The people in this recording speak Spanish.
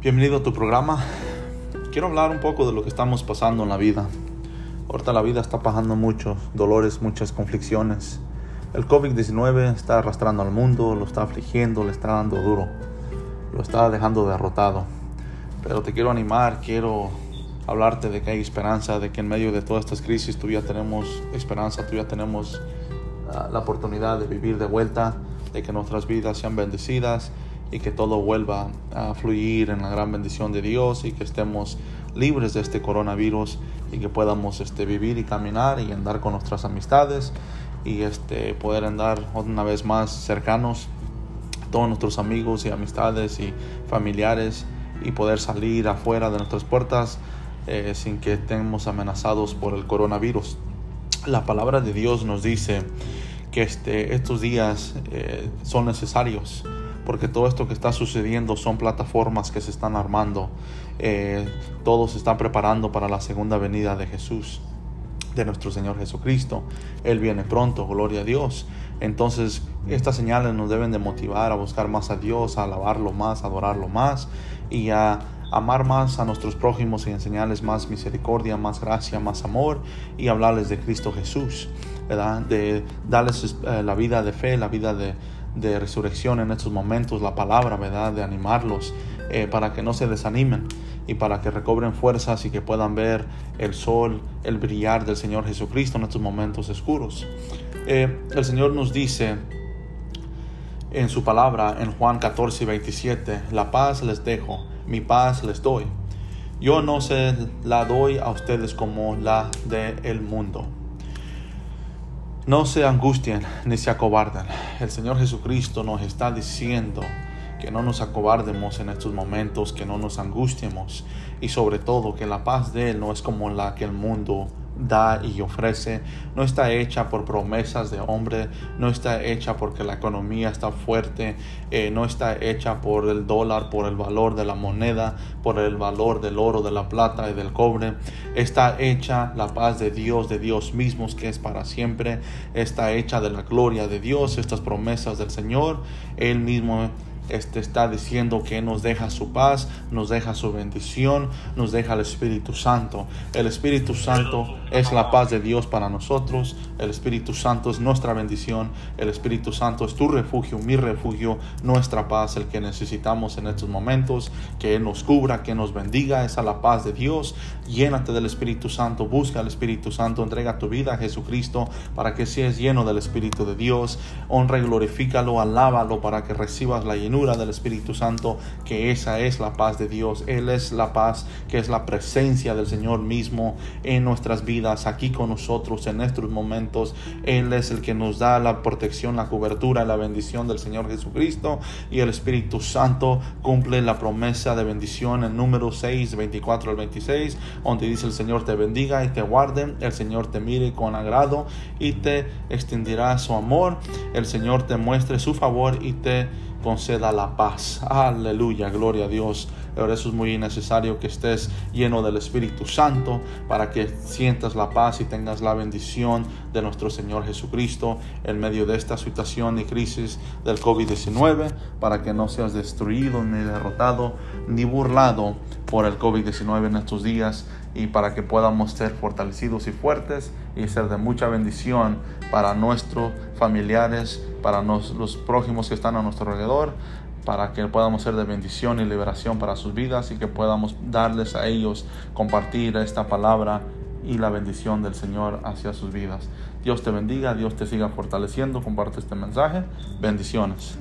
Bienvenido a tu programa. Quiero hablar un poco de lo que estamos pasando en la vida. Ahorita la vida está pasando muchos dolores, muchas conflicciones. El COVID-19 está arrastrando al mundo, lo está afligiendo, le está dando duro, lo está dejando derrotado. Pero te quiero animar, quiero hablarte de que hay esperanza, de que en medio de todas estas crisis todavía tenemos esperanza, todavía tenemos uh, la oportunidad de vivir de vuelta, de que nuestras vidas sean bendecidas y que todo vuelva a fluir en la gran bendición de Dios y que estemos libres de este coronavirus y que podamos este, vivir y caminar y andar con nuestras amistades y este, poder andar una vez más cercanos a todos nuestros amigos y amistades y familiares y poder salir afuera de nuestras puertas eh, sin que estemos amenazados por el coronavirus. La palabra de Dios nos dice que este, estos días eh, son necesarios porque todo esto que está sucediendo son plataformas que se están armando. Eh, todos se están preparando para la segunda venida de Jesús, de nuestro Señor Jesucristo. Él viene pronto, gloria a Dios. Entonces, estas señales nos deben de motivar a buscar más a Dios, a alabarlo más, a adorarlo más y a amar más a nuestros prójimos y enseñarles más misericordia, más gracia, más amor y hablarles de Cristo Jesús. De darles eh, la vida de fe, la vida de, de resurrección en estos momentos, la palabra, ¿verdad? De animarlos eh, para que no se desanimen y para que recobren fuerzas y que puedan ver el sol, el brillar del Señor Jesucristo en estos momentos oscuros. Eh, el Señor nos dice en su palabra en Juan 14 y 27, la paz les dejo, mi paz les doy. Yo no se la doy a ustedes como la del el mundo. No se angustien ni se acobarden. El Señor Jesucristo nos está diciendo que no nos acobardemos en estos momentos, que no nos angustiemos y sobre todo que la paz de Él no es como la que el mundo da y ofrece, no está hecha por promesas de hombre, no está hecha porque la economía está fuerte, eh, no está hecha por el dólar, por el valor de la moneda, por el valor del oro, de la plata y del cobre. Está hecha la paz de Dios, de Dios mismos, que es para siempre. Está hecha de la gloria de Dios, estas promesas del Señor. Él mismo este está diciendo que nos deja su paz, nos deja su bendición, nos deja el Espíritu Santo. El Espíritu Santo es la paz de Dios para nosotros. El Espíritu Santo es nuestra bendición. El Espíritu Santo es tu refugio, mi refugio, nuestra paz, el que necesitamos en estos momentos. Que Él nos cubra, que nos bendiga. Esa es la paz de Dios. Llénate del Espíritu Santo, busca al Espíritu Santo, entrega tu vida a Jesucristo para que seas lleno del Espíritu de Dios. Honra y glorifícalo, alábalo para que recibas la llenura del Espíritu Santo, que esa es la paz de Dios. Él es la paz, que es la presencia del Señor mismo en nuestras vidas, aquí con nosotros en nuestros momentos. Él es el que nos da la protección, la cobertura, la bendición del Señor Jesucristo. Y el Espíritu Santo cumple la promesa de bendición en número 6, 24 al 26, donde dice el Señor te bendiga y te guarde, el Señor te mire con agrado y te extenderá su amor, el Señor te muestre su favor y te conceda la paz. Aleluya, gloria a Dios. Por eso es muy necesario que estés lleno del Espíritu Santo para que sientas la paz y tengas la bendición de nuestro Señor Jesucristo en medio de esta situación y crisis del COVID-19, para que no seas destruido ni derrotado ni burlado por el COVID-19 en estos días y para que podamos ser fortalecidos y fuertes y ser de mucha bendición para nuestros familiares, para los prójimos que están a nuestro alrededor, para que podamos ser de bendición y liberación para sus vidas y que podamos darles a ellos compartir esta palabra y la bendición del Señor hacia sus vidas. Dios te bendiga, Dios te siga fortaleciendo, comparte este mensaje. Bendiciones.